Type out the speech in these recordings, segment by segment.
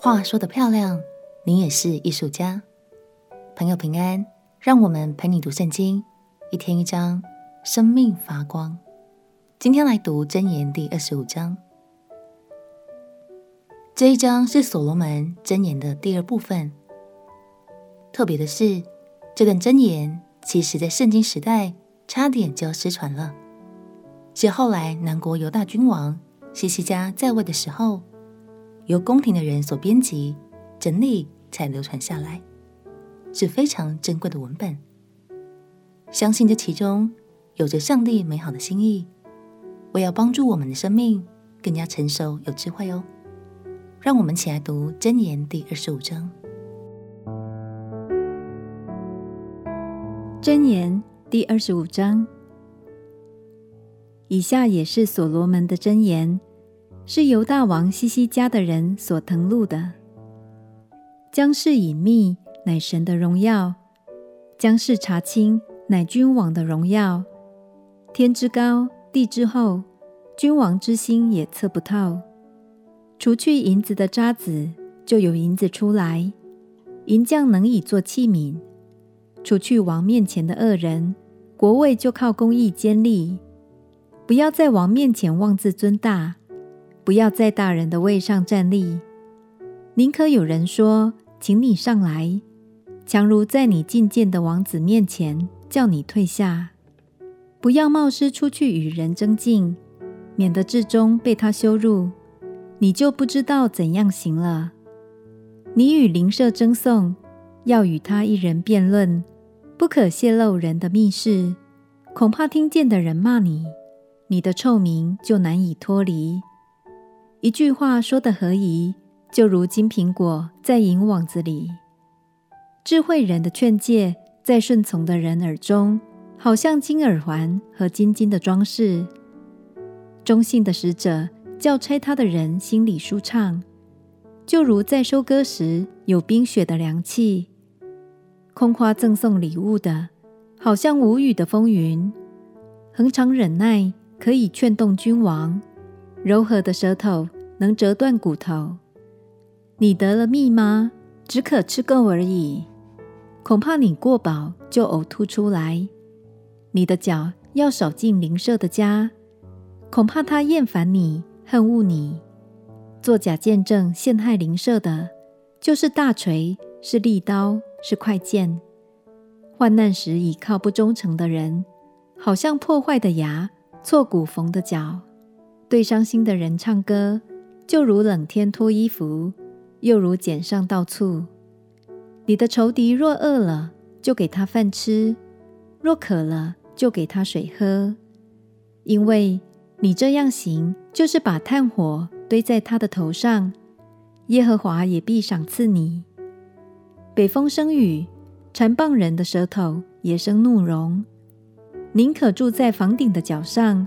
话说得漂亮，你也是艺术家。朋友平安，让我们陪你读圣经，一天一章，生命发光。今天来读箴言第二十五章。这一章是所罗门箴言的第二部分。特别的是，这段箴言其实在圣经时代差点就要失传了，是后来南国犹大君王希西家在位的时候。由宫廷的人所编辑、整理，才流传下来，是非常珍贵的文本。相信这其中有着上帝美好的心意，为要帮助我们的生命更加成熟、有智慧哦。让我们起来读箴言第二十五章。箴言第二十五章，以下也是所罗门的箴言。是犹大王西西家的人所腾录的。将事隐秘，乃神的荣耀；将事查清，乃君王的荣耀。天之高，地之厚，君王之心也测不透。除去银子的渣滓，就有银子出来；银匠能以做器皿。除去王面前的恶人，国位就靠公义坚立。不要在王面前妄自尊大。不要在大人的位上站立，宁可有人说：“请你上来。”强如在你觐见的王子面前叫你退下。不要冒失出去与人争竞，免得至终被他羞辱，你就不知道怎样行了。你与邻舍争讼，要与他一人辩论，不可泄露人的密事，恐怕听见的人骂你，你的臭名就难以脱离。一句话说得合宜，就如金苹果在银网子里；智慧人的劝诫在顺从的人耳中，好像金耳环和金金的装饰。忠信的使者叫差他的人心里舒畅，就如在收割时有冰雪的凉气。空花赠送礼物的，好像无雨的风云。恒常忍耐可以劝动君王。柔和的舌头能折断骨头。你得了蜜吗？只可吃够而已。恐怕你过饱就呕吐出来。你的脚要少进邻舍的家，恐怕他厌烦你，恨恶你。作假见证陷害邻舍的，就是大锤，是利刀，是快剑。患难时倚靠不忠诚的人，好像破坏的牙，挫骨缝的脚。对伤心的人唱歌，就如冷天脱衣服，又如碱上倒醋。你的仇敌若饿了，就给他饭吃；若渴了，就给他水喝。因为你这样行，就是把炭火堆在他的头上，耶和华也必赏赐你。北风生雨，谗谤人的舌头也生怒容。宁可住在房顶的角上。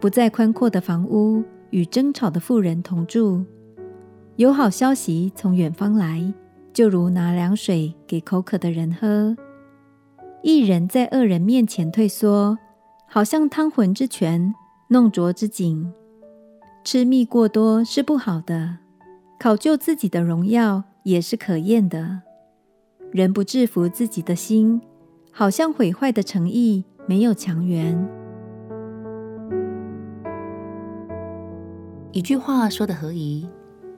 不在宽阔的房屋与争吵的妇人同住。有好消息从远方来，就如拿凉水给口渴的人喝。一人在恶人面前退缩，好像汤浑之泉，弄浊之井。吃蜜过多是不好的，考究自己的荣耀也是可厌的。人不制服自己的心，好像毁坏的诚意，没有强援。一句话说的合宜，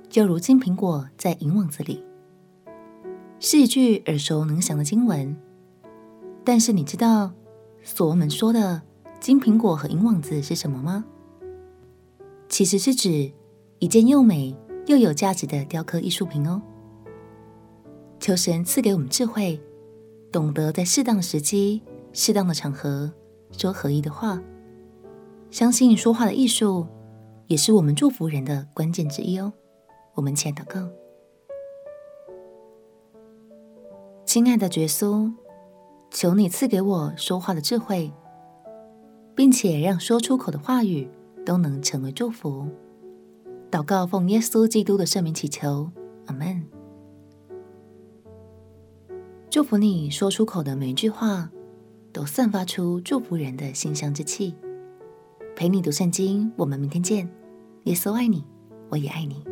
就如金苹果在银网子里，是一句耳熟能详的经文。但是你知道所罗门说的金苹果和银网子是什么吗？其实是指一件又美又有价值的雕刻艺术品哦。求神赐给我们智慧，懂得在适当的时机、适当的场合说合宜的话，相信说话的艺术。也是我们祝福人的关键之一哦。我们前祷告，亲爱的耶稣，求你赐给我说话的智慧，并且让说出口的话语都能成为祝福。祷告奉耶稣基督的圣名祈求，阿门。祝福你说出口的每一句话，都散发出祝福人的馨香之气。陪你读圣经，我们明天见。耶稣爱你，我也爱你。